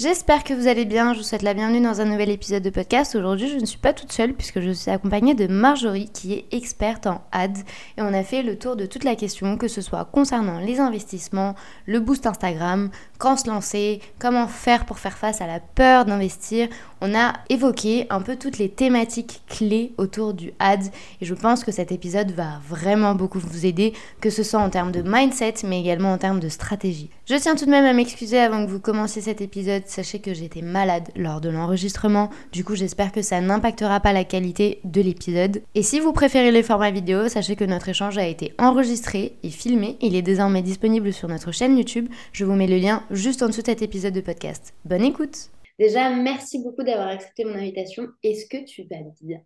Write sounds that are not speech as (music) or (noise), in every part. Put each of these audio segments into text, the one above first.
J'espère que vous allez bien, je vous souhaite la bienvenue dans un nouvel épisode de podcast. Aujourd'hui je ne suis pas toute seule puisque je suis accompagnée de Marjorie qui est experte en ads et on a fait le tour de toute la question que ce soit concernant les investissements, le boost Instagram, quand se lancer, comment faire pour faire face à la peur d'investir. On a évoqué un peu toutes les thématiques clés autour du ads et je pense que cet épisode va vraiment beaucoup vous aider que ce soit en termes de mindset mais également en termes de stratégie. Je tiens tout de même à m'excuser avant que vous commenciez cet épisode sachez que j'étais malade lors de l'enregistrement, du coup j'espère que ça n'impactera pas la qualité de l'épisode. Et si vous préférez les formats vidéo, sachez que notre échange a été enregistré et filmé, il est désormais disponible sur notre chaîne YouTube, je vous mets le lien juste en dessous de cet épisode de podcast. Bonne écoute Déjà, merci beaucoup d'avoir accepté mon invitation. Est-ce que tu vas bien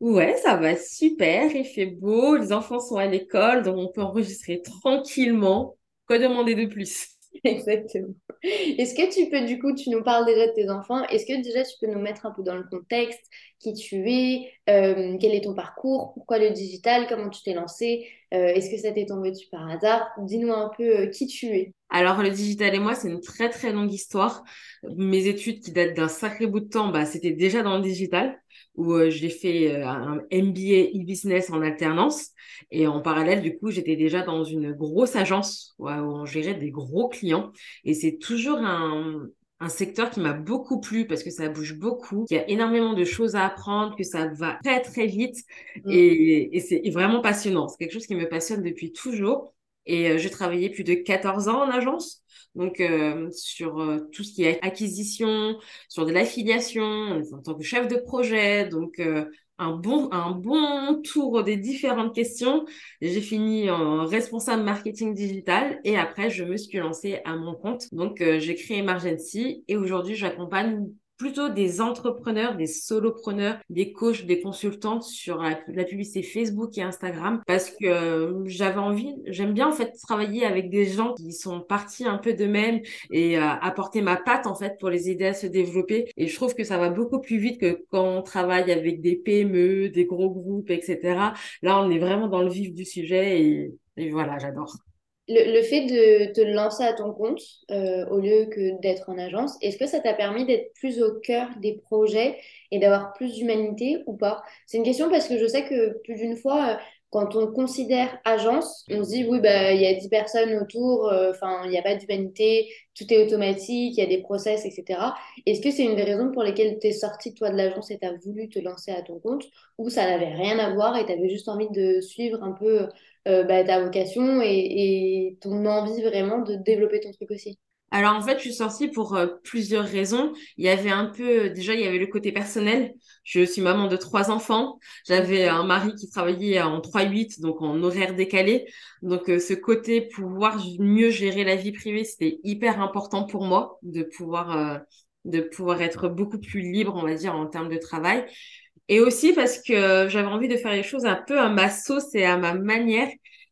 Ouais, ça va super, il fait beau, les enfants sont à l'école, donc on peut enregistrer tranquillement. Quoi demander de plus? (laughs) Exactement. Est-ce que tu peux, du coup, tu nous parles déjà de tes enfants, est-ce que déjà tu peux nous mettre un peu dans le contexte, qui tu es, euh, quel est ton parcours, pourquoi le digital, comment tu t'es lancé, euh, est-ce que ça t'est tombé dessus par hasard? Dis-nous un peu euh, qui tu es. Alors, le digital et moi, c'est une très très longue histoire. Mes études qui datent d'un sacré bout de temps, bah, c'était déjà dans le digital où euh, j'ai fait euh, un MBA e-business en alternance. Et en parallèle, du coup, j'étais déjà dans une grosse agence où, on gérait des gros clients. Et c'est toujours un, un secteur qui m'a beaucoup plu parce que ça bouge beaucoup, qu'il y a énormément de choses à apprendre, que ça va très très vite mm. et, et c'est vraiment passionnant. C'est quelque chose qui me passionne depuis toujours. Et euh, j'ai travaillé plus de 14 ans en agence. Donc, euh, sur euh, tout ce qui est acquisition, sur de l'affiliation, en tant que chef de projet. Donc, un, bon, un bon tour des différentes questions. J'ai fini en responsable marketing digital et après, je me suis lancée à mon compte. Donc, j'ai créé Emergency et aujourd'hui, j'accompagne plutôt des entrepreneurs, des solopreneurs, des coachs, des consultantes sur la, publicité Facebook et Instagram parce que euh, j'avais envie, j'aime bien en fait travailler avec des gens qui sont partis un peu de même et euh, apporter ma patte en fait pour les aider à se développer et je trouve que ça va beaucoup plus vite que quand on travaille avec des PME, des gros groupes, etc. Là, on est vraiment dans le vif du sujet et, et voilà, j'adore. Le, fait de te lancer à ton compte euh, au lieu que d'être en agence, est-ce que ça t'a permis d'être plus au cœur des projets et d'avoir plus d'humanité ou pas? C'est une question parce que je sais que plus d'une fois, euh, quand on considère agence, on se dit oui, bah, il y a 10 personnes autour, euh, enfin, il n'y a pas d'humanité, tout est automatique, il y a des process, etc. Est-ce que c'est une des raisons pour lesquelles tu es sorti toi de l'agence et tu as voulu te lancer à ton compte ou ça n'avait rien à voir et tu avais juste envie de suivre un peu euh, bah, ta vocation et, ton envie vraiment de développer ton truc aussi alors en fait, je suis sortie pour euh, plusieurs raisons. Il y avait un peu, déjà, il y avait le côté personnel. Je suis maman de trois enfants. J'avais un mari qui travaillait en 3-8, donc en horaire décalé. Donc euh, ce côté pouvoir mieux gérer la vie privée, c'était hyper important pour moi de pouvoir, de pouvoir être beaucoup plus libre, on va dire, en termes de travail. Et aussi parce que j'avais envie de faire les choses un peu à ma sauce et à ma manière.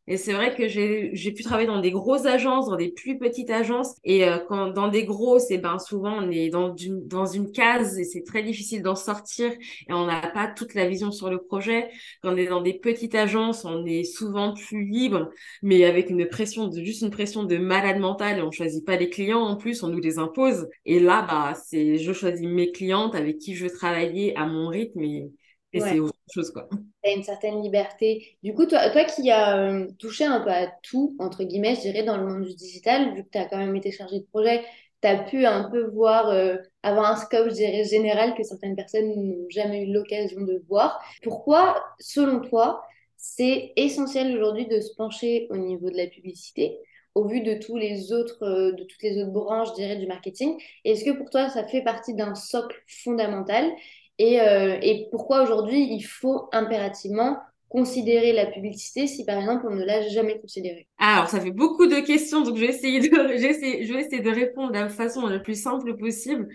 Et c'est vrai que j'ai pu travailler dans des grosses agences, dans des plus petites agences. Et euh, quand dans des grosses, et ben souvent on est dans une, dans une case et c'est très difficile d'en sortir et on n'a pas toute la vision sur le projet. Quand on est dans des petites agences, on est souvent plus libre, mais avec une pression de juste une pression de malade mental et on choisit pas les clients en plus, on nous les impose. Et là, bah c'est je choisis mes clientes avec qui je veux travailler à mon rythme et et c'est autre chose, quoi. Tu as une certaine liberté. Du coup, toi, toi qui as euh, touché un peu à tout, entre guillemets, je dirais, dans le monde du digital, vu que tu as quand même été chargé de projet, tu as pu un peu voir, euh, avoir un scope, je dirais, général que certaines personnes n'ont jamais eu l'occasion de voir. Pourquoi, selon toi, c'est essentiel aujourd'hui de se pencher au niveau de la publicité au vu de tous les autres, euh, de toutes les autres branches, je dirais, du marketing? Est-ce que pour toi, ça fait partie d'un socle fondamental? Euh, et, pourquoi aujourd'hui il faut impérativement considérer la publicité si par exemple on ne l'a jamais considérée? Alors ça fait beaucoup de questions donc je vais essayer de, (laughs) je vais essayer de répondre de la façon la plus simple possible.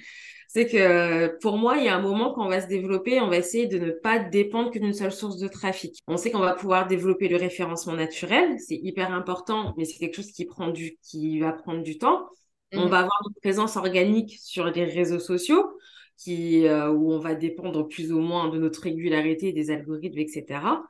c'est que pour moi, il y a un moment quand on va se développer, on va essayer de ne pas dépendre que d'une seule source de trafic. On sait qu'on va pouvoir développer le référencement naturel, c'est hyper important, mais c'est quelque chose qui prend du, qui va prendre du temps. On mhm. va avoir une présence organique sur les réseaux sociaux, qui, euh, où on va dépendre plus ou moins de notre régularité, des algorithmes, etc.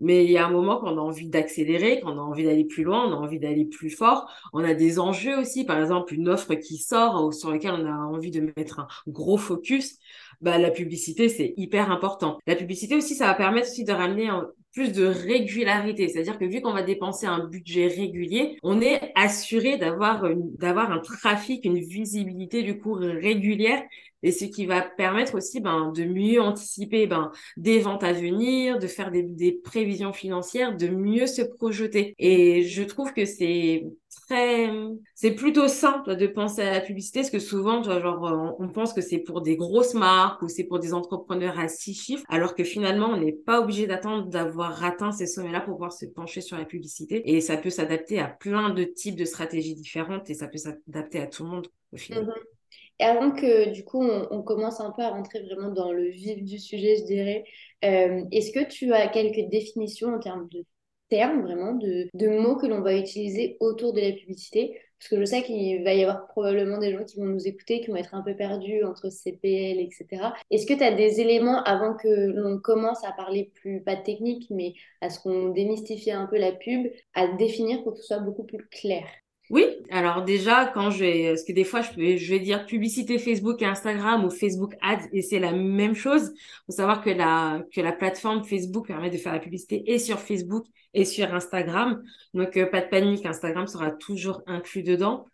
Mais il y a un moment qu'on a envie d'accélérer, qu'on a envie d'aller plus loin, on a envie d'aller plus fort. On a des enjeux aussi, par exemple une offre qui sort sur laquelle on a envie de mettre un gros focus. Bah, la publicité, c'est hyper important. La publicité aussi, ça va permettre aussi de ramener plus de régularité. C'est-à-dire que vu qu'on va dépenser un budget régulier, on est assuré d'avoir d'avoir un trafic, une visibilité du coup régulière et ce qui va permettre aussi ben, de mieux anticiper ben, des ventes à venir, de faire des, des prévisions financières, de mieux se projeter. Et je trouve que c'est très, c'est plutôt simple de penser à la publicité, parce que souvent, genre, on pense que c'est pour des grosses marques ou c'est pour des entrepreneurs à six chiffres, alors que finalement, on n'est pas obligé d'attendre d'avoir atteint ces sommets-là pour pouvoir se pencher sur la publicité. Et ça peut s'adapter à plein de types de stratégies différentes et ça peut s'adapter à tout le monde au final. Mhm. Et avant que du coup on, commence un peu à rentrer vraiment dans le vif du sujet, je dirais, euh, est-ce que tu as quelques définitions en termes de termes, vraiment, de, de mots que l'on va utiliser autour de la publicité? Parce que je sais qu'il va y avoir probablement des gens qui vont nous écouter, qui vont être un peu perdus entre CPL, etc. Est-ce que tu as des éléments avant que l'on commence à parler plus, pas technique, mais à ce qu'on démystifie un peu la pub, à définir pour que ce soit beaucoup plus clair? Oui, alors déjà, quand je vais, parce que des fois, je vais, je vais dire publicité Facebook et Instagram ou Facebook Ads et c'est la même chose. Il faut savoir que la, que la plateforme Facebook permet de faire la publicité et sur Facebook et sur Instagram. Donc, euh, pas de panique, Instagram sera toujours inclus dedans.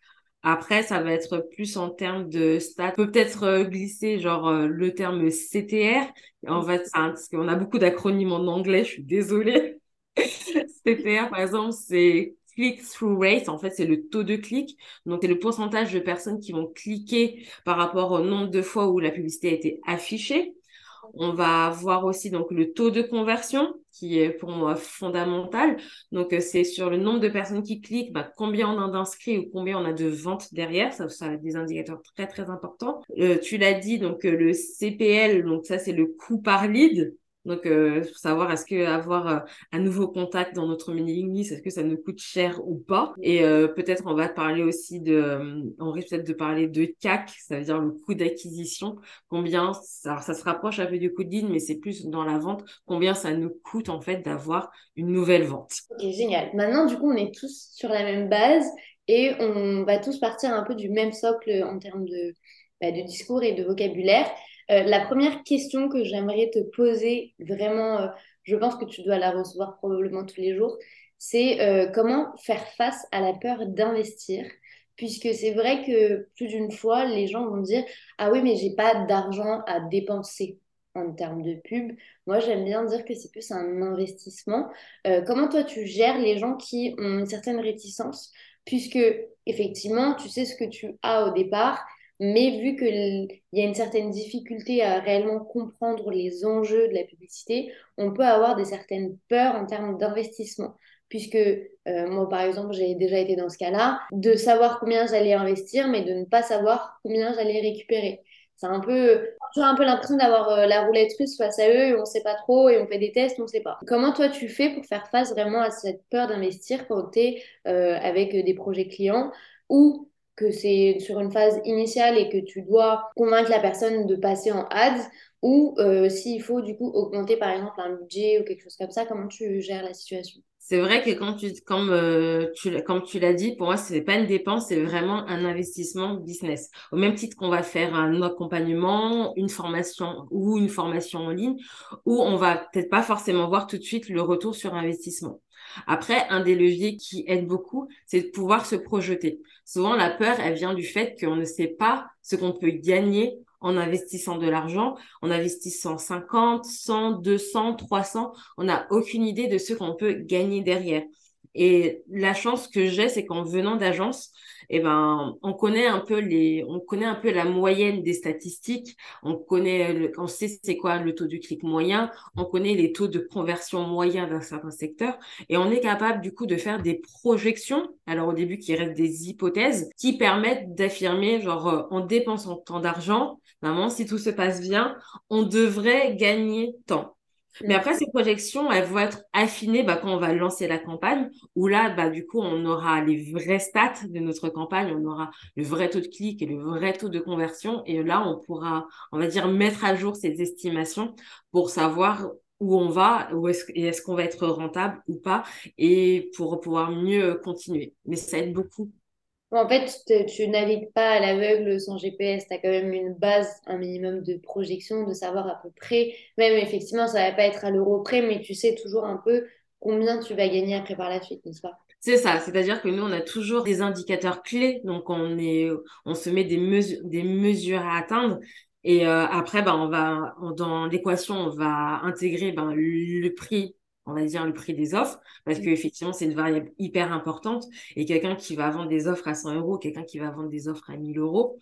Après, ça va être plus en termes de stats. Peut-être euh, glisser genre euh, le terme CTR. En fait, parce qu'on a beaucoup d'acronymes en anglais, je suis désolée. (laughs) CTR, par exemple, c'est click-through rate, en fait, c'est le taux de clic. Donc, c'est le pourcentage de personnes qui vont cliquer par rapport au nombre de fois où la publicité a été affichée. On va voir aussi donc le taux de conversion qui est pour moi fondamental. Donc, euh, c'est sur le nombre de personnes qui cliquent, bah, combien on a d'inscrits ou combien on a de ventes derrière. Ça, ça a des indicateurs très, très importants. Euh, tu l'as dit, donc euh, le CPL, donc ça, c'est le coût par lead. Donc, euh, savoir est-ce que avoir euh, un nouveau contact dans notre mailing list, est-ce que ça nous coûte cher ou pas? Et euh, peut-être on va parler aussi de, euh, on risque peut-être de parler de CAC, ça veut dire le coût d'acquisition. Combien, alors ça se rapproche un peu du coût de ligne, mais c'est plus dans la vente. Combien ça nous coûte en fait d'avoir une nouvelle vente? Ok, génial. Maintenant, du coup, on est tous sur la même base et on va tous partir un peu du même socle en termes de, bah, de discours et de vocabulaire. Euh, la première question que j'aimerais te poser, vraiment, euh, je pense que tu dois la recevoir probablement tous les jours, c'est euh, comment faire face à la peur d'investir? Puisque c'est vrai que plus d'une fois, les gens vont dire Ah oui, mais j'ai pas d'argent à dépenser en termes de pub. Moi, j'aime bien dire que c'est plus un investissement. comment toi, tu gères les gens qui ont une certaine réticence? Puisque, effectivement, tu sais ce que tu as au départ, mais vu qu'il y a une certaine difficulté à réellement comprendre les enjeux de la publicité, on peut avoir des certaines peurs en termes d'investissement. Puisque euh, moi, par exemple, j'ai déjà été dans ce cas-là, de savoir combien j'allais investir, mais de ne pas savoir combien j'allais récupérer. C'est un peu, j'ai un peu l'impression d'avoir euh, la roulette russe face à eux, et on ne sait pas trop, et on fait des tests, on ne sait pas. Comment toi tu fais pour faire face vraiment à cette peur d'investir quand tu es euh, avec des projets clients ou que c'est sur une phase initiale et que tu dois convaincre la personne de passer en ads ou euh, s'il faut du coup augmenter par exemple un budget ou quelque chose comme ça, comment tu gères la situation? C'est vrai que quand tu, comme, euh, tu, comme tu l'as dit, pour moi, ce n'est pas une dépense, c'est vraiment un investissement business. Au même titre qu'on va faire un accompagnement, une formation ou une formation en ligne, où on va peut-être pas forcément voir tout de suite le retour sur investissement. Après, un des leviers qui aide beaucoup, c'est de pouvoir se projeter. Souvent, la peur, elle vient du fait qu'on ne sait pas ce qu'on peut gagner en investissant de l'argent, en investissant 50, 100, 200, 300. On n'a aucune idée de ce qu'on peut gagner derrière. Et la chance que j'ai, c'est qu'en venant d'agence, eh ben, on connaît un peu les, on connaît un peu la moyenne des statistiques. On connaît, on sait c'est quoi le taux du clic moyen. On connaît les taux de conversion moyens d'un certain secteur. Et on est capable, du coup, de faire des projections. Alors, au début, qui restent des hypothèses qui permettent d'affirmer, genre, euh, en dépensant tant d'argent, vraiment, si tout se passe bien, on devrait gagner tant. Mais après, ces projections, elles vont être affinées bah, quand on va lancer la campagne, où là, bah, du coup, on aura les vrais stats de notre campagne, on aura le vrai taux de clic et le vrai taux de conversion. Et là, on pourra, on va dire, mettre à jour ces estimations pour savoir où on va, où et est-ce qu'on va être rentable ou pas, et pour pouvoir mieux continuer. Mais ça aide beaucoup en fait, tu navigues pas à l'aveugle sans GPS, tu as quand même une base, un minimum de projection, de savoir à peu près, même effectivement, ça va pas être à l'euro près, mais tu sais toujours un peu combien tu vas gagner après par la suite, n'est-ce pas? C'est ça, c'est-à-dire que nous, on a toujours des indicateurs clés, donc on, est, on se met des, mesures, à atteindre. Et euh, après, ben, on va, dans l'équation, on va intégrer ben, le prix on va dire, le prix des offres, parce mmh. qu'effectivement, c'est une variable hyper importante. Et quelqu'un qui va vendre des offres à 100 euros, quelqu'un qui va vendre des offres à 1000 euros,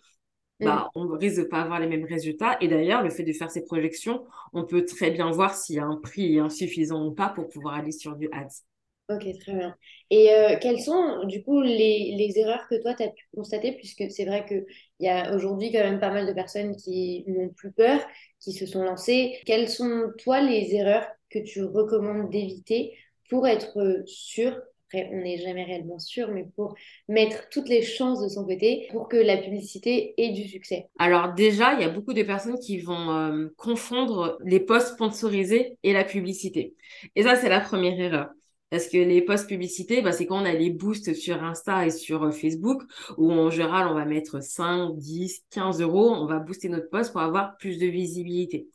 mmh. bah, on risque de pas avoir les mêmes résultats. Et d'ailleurs, le fait de faire ces projections, on peut très bien voir s'il y a un prix insuffisant ou pas pour pouvoir aller sur du ads. Ok, très bien. Et euh, quelles sont du coup les, les erreurs que toi tu as pu constater, puisque c'est vrai qu'il y a aujourd'hui quand même pas mal de personnes qui n'ont plus peur, qui se sont lancées. Quelles sont toi les erreurs que tu recommandes d'éviter pour être sûr après, on n'est jamais réellement sûr, mais pour mettre toutes les chances de son côté pour que la publicité ait du succès Alors déjà, il y a beaucoup de personnes qui vont euh, confondre les posts sponsorisés et la publicité. Et ça, c'est la première erreur. Parce que les posts publicités, bah, c'est quand on a les boosts sur Insta et sur euh, Facebook, où en général, on va mettre 5, 10, 15 euros, on va booster notre post pour avoir plus de visibilité.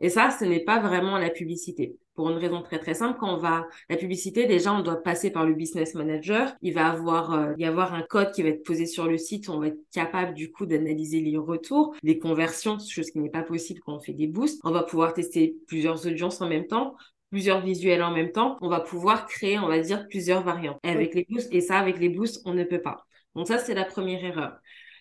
Et ça, ce n'est pas vraiment la publicité. Pour une raison très très simple, quand on va la publicité, déjà on doit passer par le business manager. Il va avoir euh, y avoir un code qui va être posé sur le site. On va être capable du coup d'analyser les retours, les conversions, chose qui n'est pas possible quand on fait des boosts. On va pouvoir tester plusieurs audiences en même temps plusieurs visuels en même temps, on va pouvoir créer, on va dire, plusieurs variantes. Avec les boosts, et ça, avec les boosts, on ne peut pas. Donc ça, c'est la première erreur.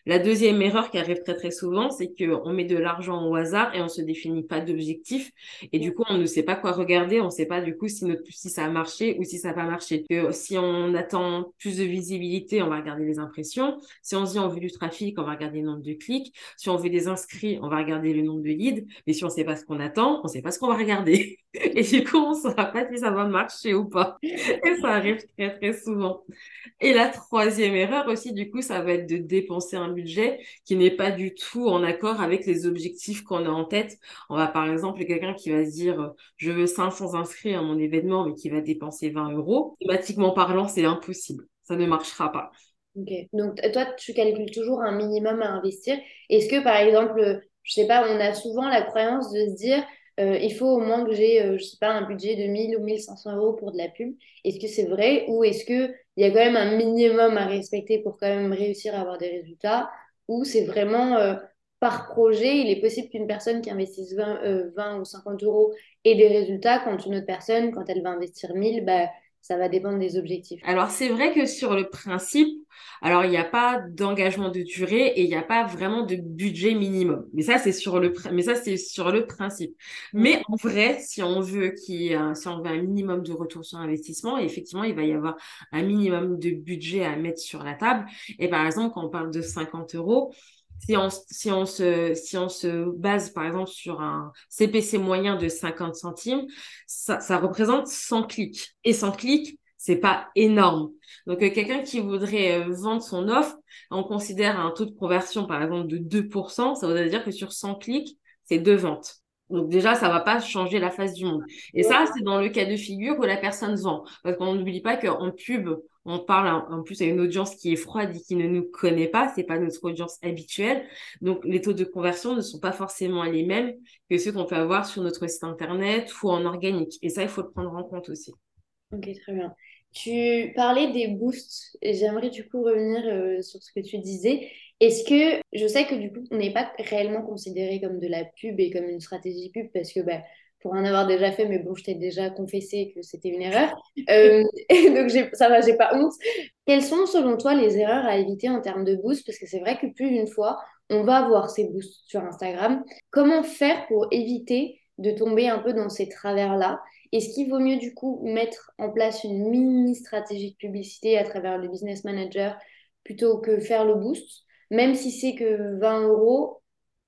La deuxième erreur qui arrive très très souvent, c'est qu'on met de l'argent au hasard et on se définit pas d'objectif. Et du coup, on ne sait pas quoi regarder, on ne sait pas du coup si, notre, si ça a marché ou si ça n'a pas marché. Si on attend plus de visibilité, on va regarder les impressions. Si on se dit on veut du trafic, on va regarder le nombre de clics. Si on veut des inscrits, on va regarder le nombre de leads. Mais si on ne sait pas ce qu'on attend, on ne sait pas ce qu'on va regarder. (laughs) Et du coup, on ne saura pas si ça va marcher ou pas. Et ça arrive très très souvent. Et la troisième erreur aussi, du coup, ça va être de dépenser un budget qui n'est pas du tout en accord avec les objectifs qu'on a en tête. On va par exemple quelqu'un qui va se dire je veux 500 inscrits à mon événement mais qui va dépenser 20 euros. Thématiquement parlant, c'est impossible. Ça ne marchera pas. Ok. Donc toi, tu calcules toujours un minimum à investir. Est-ce que par exemple, je sais pas, on a souvent la croyance de se dire euh, il faut au moins que j'ai, euh, je sais pas, un budget de 1000 ou 1500 euros pour de la pub. Est-ce que c'est vrai ou est-ce qu'il y a quand même un minimum à respecter pour quand même réussir à avoir des résultats ou c'est vraiment euh, par projet, il est possible qu'une personne qui investisse 20, 20, ou 50 euros ait des résultats quand une autre personne, quand elle va investir 1000, bah, ça va dépendre des objectifs. Alors, c'est vrai que sur le principe, alors il n'y a pas d'engagement de durée et il n'y a pas vraiment de budget minimum. Mais ça, c'est sur le, mais ça, c'est sur le principe. Mais en vrai, si on veut qu'il si on veut un minimum de retour sur investissement, effectivement, il va y avoir un minimum de budget à mettre sur la table. Et par exemple, quand on parle de 50 euros, si on, si, on se, si on se base par exemple sur un CPC moyen de 50 centimes, ça, ça représente 100 clics. Et 100 clics, c'est pas énorme. Donc euh, quelqu'un qui voudrait euh, vendre son offre, on considère un taux de conversion par exemple de 2%, ça voudrait dire que sur 100 clics, c'est deux ventes. Donc déjà, ça va pas changer la face du monde. Et ça, c'est dans le cas de figure où la personne vend. Parce qu'on n'oublie pas qu'en pub, on parle en plus à une audience qui est froide et qui ne nous connaît pas, c'est pas notre audience habituelle. Donc les taux de conversion ne sont pas forcément les mêmes que ceux qu'on peut avoir sur notre site internet ou en organique. Et ça, il faut le prendre en compte aussi. Ok, très bien. Tu parlais des boosts et j'aimerais du coup revenir euh, sur ce que tu disais. Est-ce que je sais que du coup on n'est pas réellement considéré comme de la pub et comme une stratégie pub parce que bah, pour en avoir déjà fait, mais bon, je t'ai déjà confessé que c'était une erreur. Euh, (laughs) donc, ça va, j'ai pas honte. Quelles sont, selon toi, les erreurs à éviter en termes de boost? Parce que c'est vrai que plus d'une fois, on va avoir ces boosts sur Instagram. Comment faire pour éviter de tomber un peu dans ces travers-là? Est-ce qu'il vaut mieux, du coup, mettre en place une mini stratégie de publicité à travers le business manager plutôt que faire le boost? Même si c'est que 20 euros,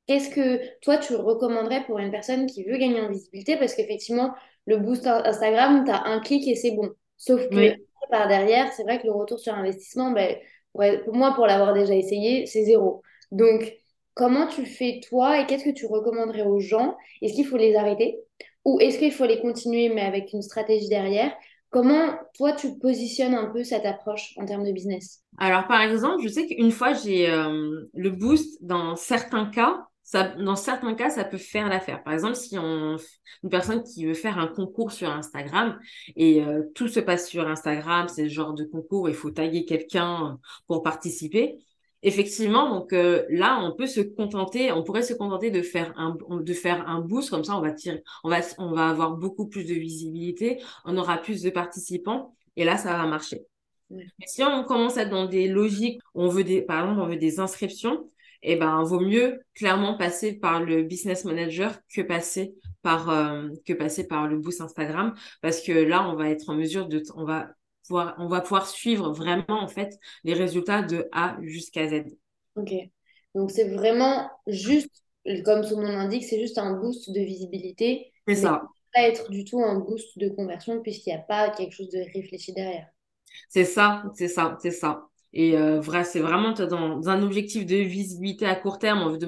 Qu'est-ce que toi, tu recommanderais pour une personne qui veut gagner en visibilité? Parce qu'effectivement, le boost Instagram, tu as un clic et c'est bon. Sauf que par derrière, c'est vrai que le retour sur investissement, ben, pour moi, pour l'avoir déjà essayé, c'est zéro. Donc, comment tu fais toi et qu'est-ce que tu recommanderais aux gens? Est-ce qu'il faut les arrêter? Ou est-ce qu'il faut les continuer mais avec une stratégie derrière? Comment toi tu positionnes un peu cette approche en termes de business? Alors par exemple, je sais qu'une fois j'ai euh, le boost dans certains cas, dans certains cas, ça peut faire l'affaire. Par exemple, si on une personne qui veut faire un concours sur Instagram et euh, tout se passe sur Instagram, c'est le genre de concours, il faut taguer quelqu'un pour participer. Effectivement, donc euh, là, on peut se contenter, on pourrait se contenter de faire un de faire un boost comme ça, on va tirer, on va on va avoir beaucoup plus de visibilité, on aura plus de participants et là, ça va marcher. Mais si on commence à être dans des logiques, on veut des, par exemple, on veut des inscriptions, eh ben, vaut mieux clairement passer par le business manager que passer par, euh, que passer par le boost Instagram parce que là, on va être en mesure de, on va pouvoir, on va pouvoir suivre vraiment, en fait, les résultats de A jusqu'à Z. Ok. Donc, c'est vraiment juste, comme son nom l'indique, c'est juste un boost de visibilité. C'est ça. Pas être du tout un boost de conversion puisqu'il n'y a pas quelque chose de réfléchi derrière. C'est ça, c'est ça, c'est ça. Et euh, c'est vraiment dans, un objectif de visibilité à court terme, on veut,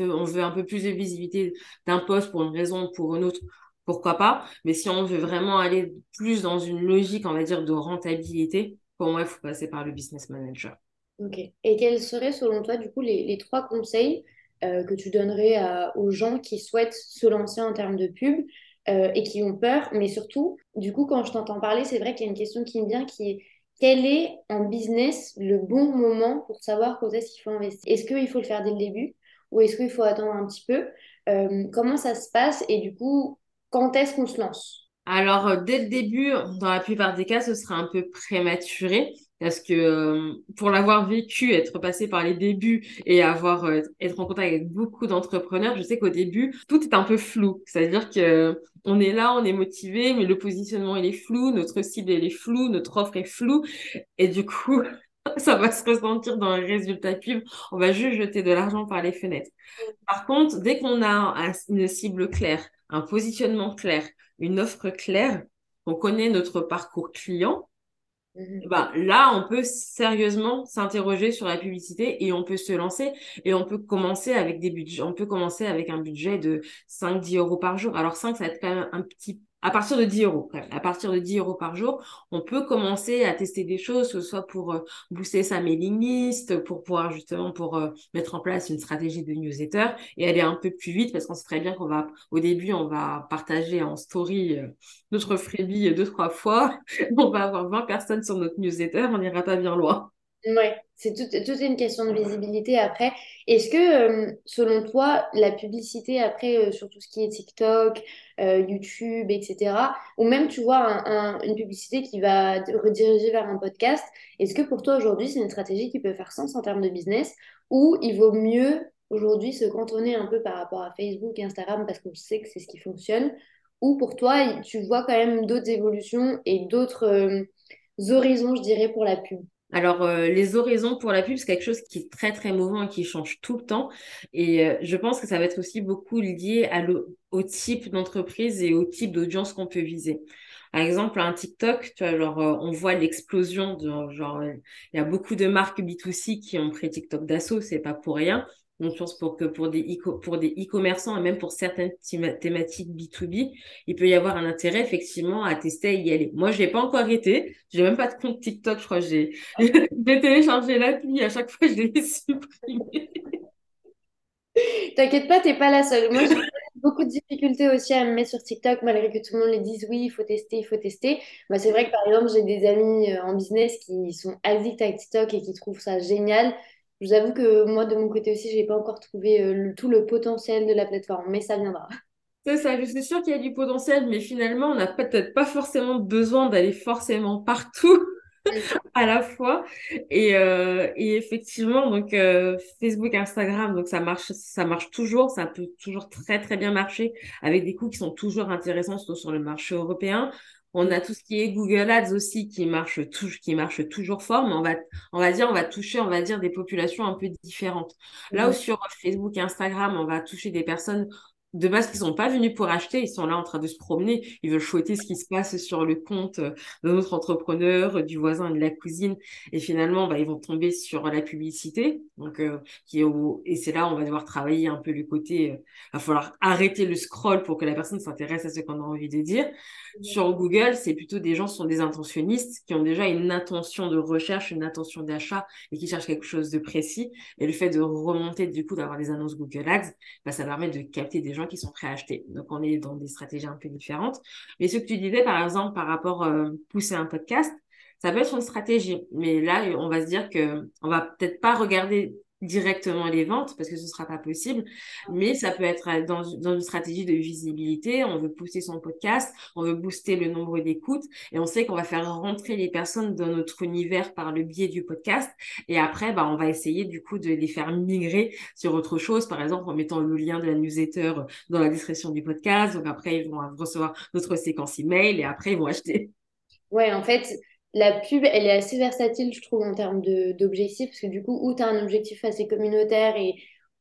on, veut un peu plus de visibilité d'un poste pour une raison ou pour une autre, pourquoi pas. Mais si on veut vraiment aller plus dans une logique, on va dire, de rentabilité, pour moi, il faut passer par le business manager. Ok. Et quels seraient, selon toi, du coup, les, les trois conseils euh, que tu donnerais aux gens qui souhaitent se lancer en termes de pub euh, et qui ont peur? Mais surtout, du coup, quand je t'entends parler, c'est vrai qu'il y a une question qui me vient qui est quel est en business le bon moment pour savoir quand est-ce qu'il faut investir? Est-ce qu'il faut le faire dès le début ou est-ce qu'il faut attendre un petit peu? Euh, Comment ça se passe et du coup, quand est-ce qu'on se lance? Alors, euh, dès le début, dans la plupart des cas, ce sera un peu prématuré parce que euh, pour l'avoir vécu, être passé par les débuts et avoir euh, être en contact avec beaucoup d'entrepreneurs, je sais qu'au début, tout est un peu flou. C'est-à-dire que on est là, on est motivé, mais le positionnement est flou, notre cible est floue, notre offre est floue et du coup, (laughs) ça va se ressentir dans le résultat pub. On va juste jeter de l'argent par les fenêtres. Par contre, dès qu'on a une cible claire, un positionnement clair, une offre claire, on connaît notre parcours client, ben, là, on peut sérieusement s'interroger sur la publicité et on peut se lancer et on peut commencer avec des budgets, on peut commencer avec un budget de 5-10 euros par jour. Alors 5, ça va être quand même un petit à partir de 10 euros. À partir de 10 euros par jour, on peut commencer à tester des choses, que ce soit pour euh, booster sa mailing list, pour pouvoir justement pour euh, mettre en place une stratégie de newsletter et aller un peu plus vite parce qu'on sait très bien qu'on va, au début, on va partager en story euh, notre freebie deux, trois fois. (laughs) on va avoir 20 personnes sur notre newsletter, on n'ira pas bien loin. Oui, c'est toute, une question de visibilité après. Est-ce que, euh, selon toi, la publicité après, euh, sur tout ce qui est TikTok, euh, YouTube, etc., ou même, tu vois, une publicité qui va rediriger vers un podcast, est-ce que pour toi, aujourd'hui, c'est une stratégie qui peut faire sens en termes de business, ou il vaut mieux, aujourd'hui, se cantonner un peu par rapport à Facebook et Instagram parce qu'on sait que c'est ce qui fonctionne, ou pour toi, tu vois quand même d'autres évolutions et d'autres horizons, je dirais, pour la pub? Alors, euh, les horizons pour la pub, c'est quelque chose qui est très, très mouvant et qui change tout le temps. Et euh, je pense que ça va être aussi beaucoup lié au type d'entreprise et au type d'audience qu'on peut viser. Par exemple, un TikTok, tu vois, genre, euh, on voit l'explosion de, genre, il y a beaucoup de marques B2C qui ont pris TikTok d'assaut, c'est pas pour rien. Donc, je pense pour que pour des e-commerçants et même pour certaines thématiques B2B, il peut y avoir un intérêt effectivement à tester et y aller. Moi, je l'ai pas encore arrêté. J'ai même pas de compte TikTok, je crois. (laughs) J'ai téléchargé l'appli. À chaque fois, je l'ai (laughs) supprimé. T'inquiète pas, t'es pas la seule. Moi, j'ai (laughs) beaucoup de difficultés aussi à me mettre sur TikTok, malgré que tout le monde les dise oui, il faut tester, il faut tester. Moi, c'est vrai que par exemple, j'ai des amis euh, en business qui sont addicts à TikTok et qui trouvent ça génial. Je vous avoue que moi, de mon côté aussi, je n'ai pas encore trouvé euh, tout le potentiel de la plateforme, mais ça viendra. C'est ça, je suis sûre qu'il y a du potentiel, mais finalement, on n'a peut-être pas forcément besoin d'aller forcément partout (laughs) à la fois. Et, euh, et effectivement, donc euh, Facebook, Instagram, donc ça marche, ça marche toujours, ça peut toujours très très bien marcher avec des coûts qui sont toujours intéressants, surtout sur le marché européen. On a tout ce qui est Google Ads aussi qui marche, qui marche toujours fort, mais on va, on va dire, on va toucher, on va dire, des populations un peu différentes. Là où sur Facebook et Instagram, on va toucher des personnes de base qui sont pas venus pour acheter, ils sont là en train de se promener, ils veulent chouetter ce qui se passe sur le compte euh, de notre entrepreneur, du voisin, de la cousine, et finalement, bah, ils vont tomber sur la publicité, donc euh, qui est et c'est là où on va devoir travailler un peu le côté, euh, il va falloir arrêter le scroll pour que la personne s'intéresse à ce qu'on a envie de dire. Sur Google, c'est plutôt des gens qui sont des intentionnistes, qui ont déjà une intention de recherche, une intention d'achat et qui cherchent quelque chose de précis. Et le fait de remonter du coup d'avoir des annonces Google Ads, bah, ça permet de capter des gens qui sont prêts à acheter. Donc, on est dans des stratégies un peu différentes. Mais ce que tu disais, par exemple, par rapport à euh, pousser un podcast, ça peut être une stratégie. Mais là, on va se dire que on va peut-être pas regarder directement les ventes parce que ce sera pas possible, mais ça peut être dans, dans, une stratégie de visibilité. On veut pousser son podcast, on veut booster le nombre d'écoutes et on sait qu'on va faire rentrer les personnes dans notre univers par le biais du podcast. Et après, bah, on va essayer du coup de les faire migrer sur autre chose, par exemple en mettant le lien de la newsletter dans la description du podcast. Donc après, ils vont recevoir notre séquence email et après, ils vont acheter. Ouais, en fait, la pub, elle est assez versatile, je trouve, en termes d'objectifs, parce que du coup, où tu as un objectif assez communautaire et,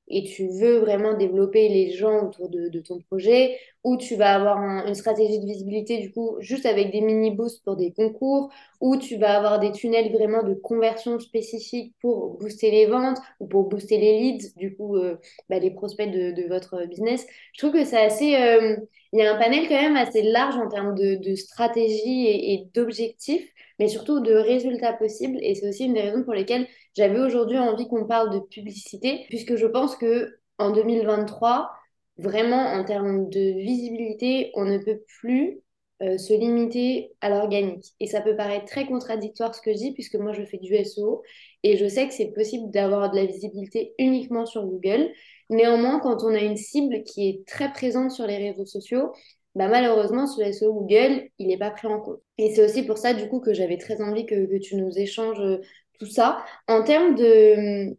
et tu veux vraiment développer les gens autour de, ton projet, ou tu vas avoir une stratégie de visibilité, du coup, juste avec des mini-boosts pour des concours, ou tu vas avoir des tunnels vraiment de conversion spécifiques pour booster les ventes ou pour booster les leads, du coup, euh, bah, les prospects de, votre business. Je trouve que c'est assez... Euh, il y a un panel quand même assez large en termes de, stratégie et d'objectifs mais surtout de résultats possibles. Et c'est aussi une des raisons pour lesquelles j'avais aujourd'hui envie qu'on parle de publicité, puisque je pense que en 2023, vraiment en termes de visibilité, on ne peut plus euh, se limiter à l'organique. Et ça peut paraître très contradictoire ce que je dis, puisque moi je fais du SEO et je sais que c'est possible d'avoir de la visibilité uniquement sur Google. Néanmoins, quand on a une cible qui est très présente sur les réseaux sociaux, bah, malheureusement, sur SEO Google, il n'est pas pris en compte. Et c'est aussi pour ça, du coup, que j'avais très envie que, que, tu nous échanges euh, tout ça. En termes de,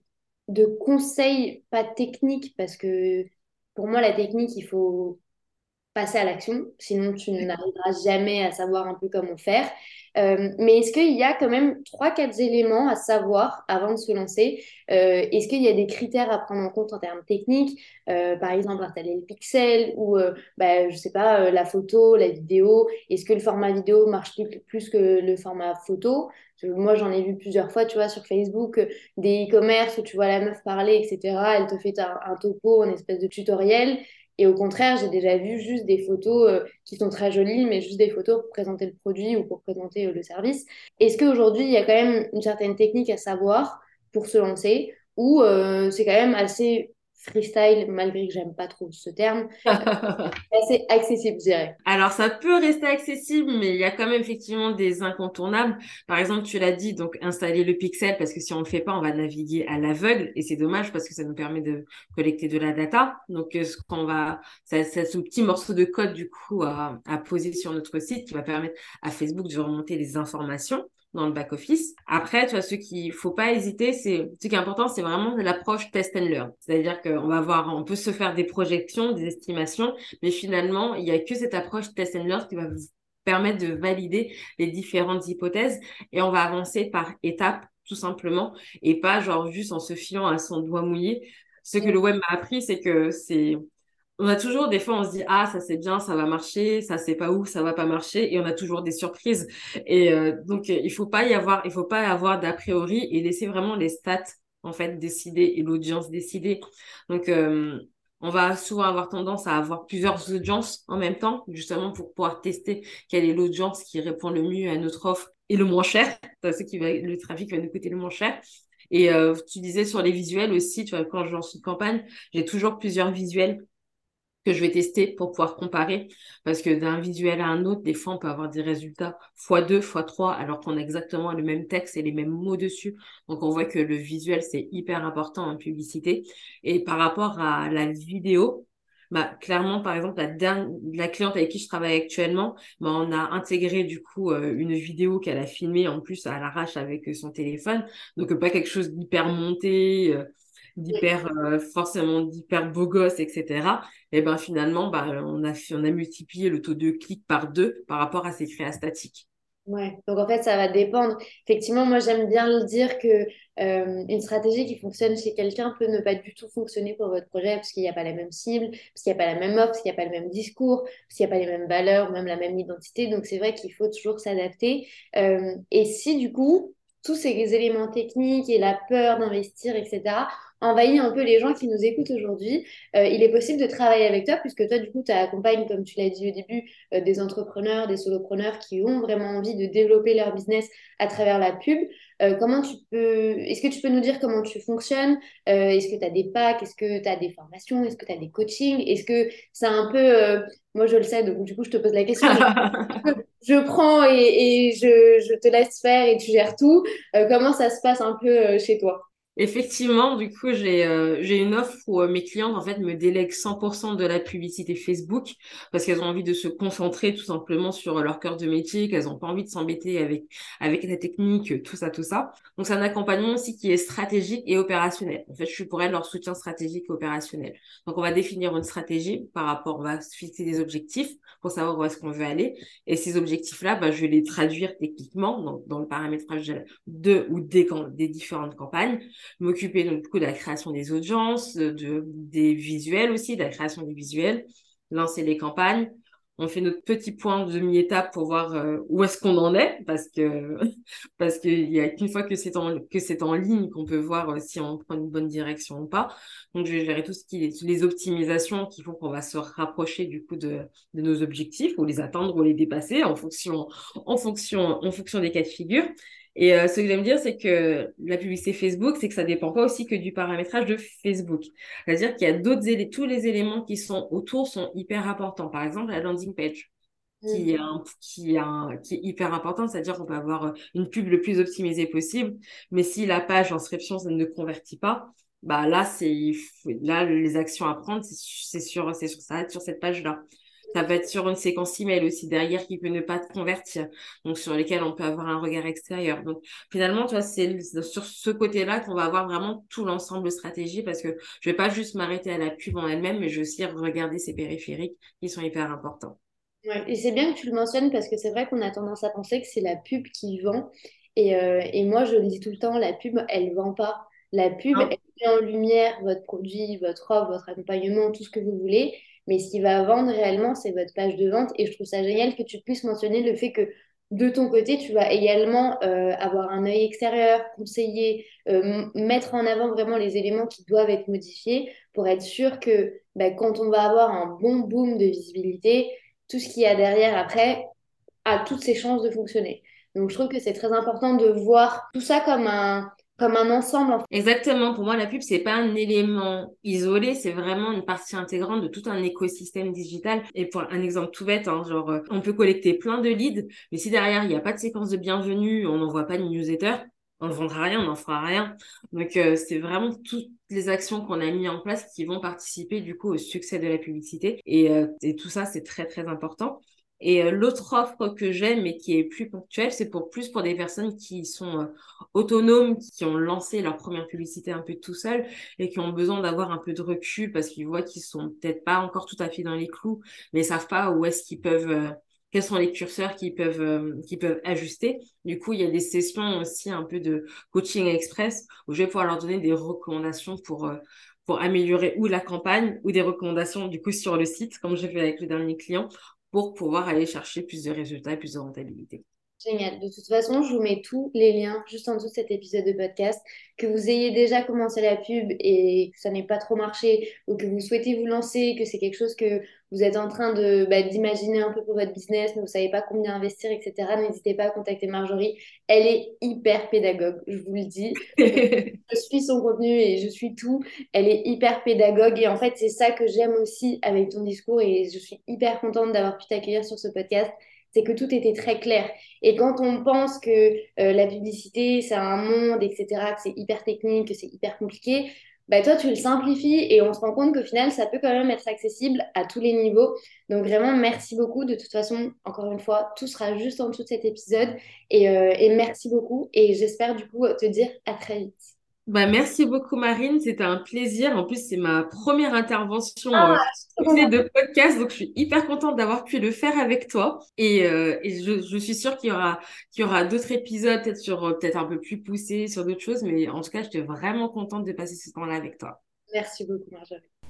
de conseils, pas techniques, parce que pour moi, la technique, il faut passer à l'action, sinon tu n'arriveras jamais à savoir un peu comment faire. Euh, mais est-ce qu'il y a quand même trois, quatre éléments à savoir avant de se lancer? Euh, Est-ce qu'il y a des critères à prendre en compte en termes techniques? Euh, Par exemple, installer le pixel ou, bah, je sais pas, la photo, la vidéo. Est-ce que le format vidéo marche plus, que le format photo? Moi, j'en ai vu plusieurs fois, tu vois, sur Facebook, des e-commerce où tu vois la meuf parler, etc. Elle te fait un, un topo, une espèce de tutoriel. Et au contraire, j'ai déjà vu juste des photos euh, qui sont très jolies, mais juste des photos pour présenter le produit ou pour présenter euh, le service. Est-ce qu'aujourd'hui, il y a quand même une certaine technique à savoir pour se lancer ou euh, c'est quand même assez freestyle, malgré que j'aime pas trop ce terme, (laughs) assez accessible, je dirais. Alors, ça peut rester accessible, mais il y a quand même effectivement des incontournables. Par exemple, tu l'as dit, donc installer le pixel, parce que si on le fait pas, on va naviguer à l'aveugle, et c'est dommage parce que ça nous permet de collecter de la data. Donc, euh, ce qu'on va, c'est ce petit morceau de code, du coup, à, à poser sur notre site qui va permettre à Facebook de remonter les informations dans le back-office. Après, tu vois, ce qu'il faut pas hésiter, c'est, ce qui est important, c'est vraiment l'approche test and learn. C'est-à-dire qu'on va voir, on peut se faire des projections, des estimations, mais finalement, il y a que cette approche test and learn qui va vous permettre de valider les différentes hypothèses et on va avancer par étapes, tout simplement, et pas genre juste en se fiant à son doigt mouillé. Ce que le web m'a appris, c'est que c'est on a toujours des fois on se dit ah ça c'est bien ça va marcher ça c'est pas où ça va pas marcher et on a toujours des surprises. Et euh, donc il faut pas y avoir il faut pas avoir d'a priori et laisser vraiment les stats en fait décider et l'audience décider. Donc euh, on va souvent avoir tendance à avoir plusieurs audiences en même temps justement pour pouvoir tester quelle est l'audience qui répond le mieux à notre offre et le moins cher. (laughs) Ce qui va le trafic va nous coûter le moins cher. Et euh, tu disais sur les visuels aussi, tu vois, quand je lance une campagne, j'ai toujours plusieurs visuels que je vais tester pour pouvoir comparer. Parce que d'un visuel à un autre, des fois, on peut avoir des résultats x2, x3, alors qu'on a exactement le même texte et les mêmes mots dessus. Donc, on voit que le visuel, c'est hyper important en publicité. Et par rapport à la vidéo, bah, clairement, par exemple, la, la cliente avec qui je travaille actuellement, bah, on a intégré du coup euh, une vidéo qu'elle a filmée en plus à l'arrache avec son téléphone. Donc, pas quelque chose d'hyper monté, d'hyper forcément d'hyper beau gosse, etc. Et ben finalement, bah, on, a, on a multiplié le taux de clics par deux par rapport à ces créas statiques. Ouais, donc en fait, ça va dépendre. Effectivement, moi, j'aime bien le dire que euh, une stratégie qui fonctionne chez quelqu'un peut ne pas du tout fonctionner pour votre projet parce qu'il n'y a pas la même cible, parce qu'il n'y a pas la même offre, parce qu'il n'y a pas le même discours, parce qu'il n'y a pas les mêmes valeurs, même la même identité. Donc, c'est vrai qu'il faut toujours s'adapter. Euh, et si, du coup, tous ces éléments techniques et la peur d'investir, etc., envahit un peu les gens qui nous écoutent aujourd'hui. Euh, il est possible de travailler avec toi puisque toi, du coup, tu accompagnes, comme tu l'as dit au début, euh, des entrepreneurs, des solopreneurs qui ont vraiment envie de développer leur business à travers la pub. Euh, comment tu peux, est-ce que tu peux nous dire comment tu fonctionnes? Est-ce que tu as des packs? Est-ce que tu as des formations? Est-ce que tu as des coachings? Est-ce que c'est un peu, moi je le sais, donc du coup je te pose la question. (laughs) je, prends et, et je, je, te laisse faire et tu gères tout. comment ça se passe un peu chez toi? Effectivement, du coup, j'ai euh, une offre où euh, mes clientes en fait me délèguent 100% de la publicité Facebook parce qu'elles ont envie de se concentrer tout simplement sur leur cœur de métier, qu'elles n'ont pas envie de s'embêter avec avec la technique, tout ça, tout ça. Donc c'est un accompagnement aussi qui est stratégique et opérationnel. En fait, je suis pour elles leur soutien stratégique et opérationnel. Donc on va définir une stratégie par rapport, on va fixer des objectifs pour savoir où est-ce qu'on veut aller et ces objectifs-là, bah, je vais les traduire techniquement dans, le paramétrage de ou des, des différentes campagnes m'occuper donc de la création des audiences, de, des visuels aussi, de la création des visuels, lancer les campagnes. On fait notre petit point de demi-étape pour voir euh, où est-ce qu'on en est, parce que (laughs) parce qu'il y a qu'une fois que c'est en que c'est en ligne qu'on peut voir euh, si on prend une bonne direction ou pas. Donc je vais gérer tout ce qui est les optimisations qui font qu'on va se rapprocher du coup de, de nos objectifs, ou les atteindre ou les dépasser en fonction en fonction en fonction des cas de figure. Et euh, ce que j'aime dire, c'est que la publicité Facebook, c'est que ça dépend pas aussi que du paramétrage de Facebook. C'est-à-dire qu'il y a d'autres éléments, tous les éléments qui sont autour sont hyper importants. Par exemple, la landing page. Qui est, mm. qui, qui est hyper importante, c'est-à-dire qu'on peut avoir une pub le plus optimisée possible, mais si la page d'inscription ça ne convertit pas, bah là c'est là les actions à prendre c'est sur c'est sur ça sur cette page là ça peut être sur une séquence email aussi derrière qui peut ne pas te convertir, donc sur lesquels on peut avoir un regard extérieur. Donc finalement, tu vois, c'est sur ce côté-là qu'on va avoir vraiment tout l'ensemble stratégie parce que je vais pas juste m'arrêter à la pub en elle-même, mais je vais aussi regarder ces périphériques qui sont hyper importants. Ouais, et c'est bien que tu le mentionnes parce que c'est vrai qu'on a tendance à penser que c'est la pub qui vend. Et, euh, et, moi, je le dis tout le temps, la pub, elle vend pas. La pub, elle met en lumière votre produit, votre offre, votre accompagnement, tout ce que vous voulez. Mais ce qui va vendre réellement, c'est votre page de vente. Et je trouve ça génial que tu puisses mentionner le fait que de ton côté, tu vas également euh, avoir un œil extérieur, conseiller, euh, mettre en avant vraiment les éléments qui doivent être modifiés pour être sûr que bah, quand on va avoir un bon boom de visibilité, tout ce qu'il y a derrière après a toutes ses chances de fonctionner. Donc je trouve que c'est très important de voir tout ça comme un, comme un ensemble. Exactement. Pour moi, la pub, c'est pas un élément isolé, c'est vraiment une partie intégrante de tout un écosystème digital. Et pour un exemple tout bête, hein, genre, euh, on peut collecter plein de leads, mais si derrière, il n'y a pas de séquence de bienvenue, on n'envoie pas de newsletter, on ne vendra rien, on n'en fera rien. Donc, euh, c'est vraiment toutes les actions qu'on a mis en place qui vont participer, du coup, au succès de la publicité. Et, euh, et tout ça, c'est très, très important. Et euh, l'autre offre que j'aime mais qui est plus ponctuelle, c'est pour plus pour des personnes qui sont euh, autonomes, qui ont lancé leur première publicité un peu tout seul et qui ont besoin d'avoir un peu de recul parce qu'ils voient qu'ils sont peut-être pas encore tout à fait dans les clous, mais ils savent pas où est-ce qu'ils peuvent euh, quels sont les curseurs qu'ils peuvent qui peuvent ajuster. Du coup, il y a des sessions aussi un peu de coaching express où je vais pouvoir leur donner des recommandations pour pour améliorer ou la campagne ou des recommandations du coup sur le site comme j'ai fait avec le dernier client pour pouvoir aller chercher plus de résultats et plus de rentabilité. Génial. De toute façon, je vous mets tous les liens juste en dessous de cet épisode de podcast. Que vous ayez déjà commencé la pub et que ça n'ait pas trop marché ou que vous souhaitez vous lancer, que c'est quelque chose que vous êtes en train de bah, d'imaginer un peu pour votre business, mais vous savez pas combien investir, etc. N'hésitez pas à contacter Marjorie. Elle est hyper pédagogue, je vous le dis. (laughs) je suis son contenu et je suis tout. Elle est hyper pédagogue et en fait, c'est ça que j'aime aussi avec ton discours et je suis hyper contente d'avoir pu t'accueillir sur ce podcast c'est que tout était très clair. Et quand on pense que euh, la publicité, c'est un monde, etc., que c'est hyper technique, que c'est hyper compliqué, bah, toi, tu le simplifies et on se rend compte qu'au final, ça peut quand même être accessible à tous les niveaux. Donc vraiment, merci beaucoup. De toute façon, encore une fois, tout sera juste en dessous de cet épisode. Et, euh, et merci beaucoup. Et j'espère du coup te dire à très vite. Bah, merci beaucoup Marine, c'était un plaisir. En plus, c'est ma première intervention ah, euh, de podcast, donc je suis hyper contente d'avoir pu le faire avec toi. Et, euh, et je, je, suis sûre qu'il y aura, qu'il y aura d'autres épisodes, peut-être sur, euh, peut-être un peu plus poussés sur d'autres choses, mais en tout cas, j'étais vraiment contente de passer ce temps-là avec toi. Merci beaucoup Marjorie.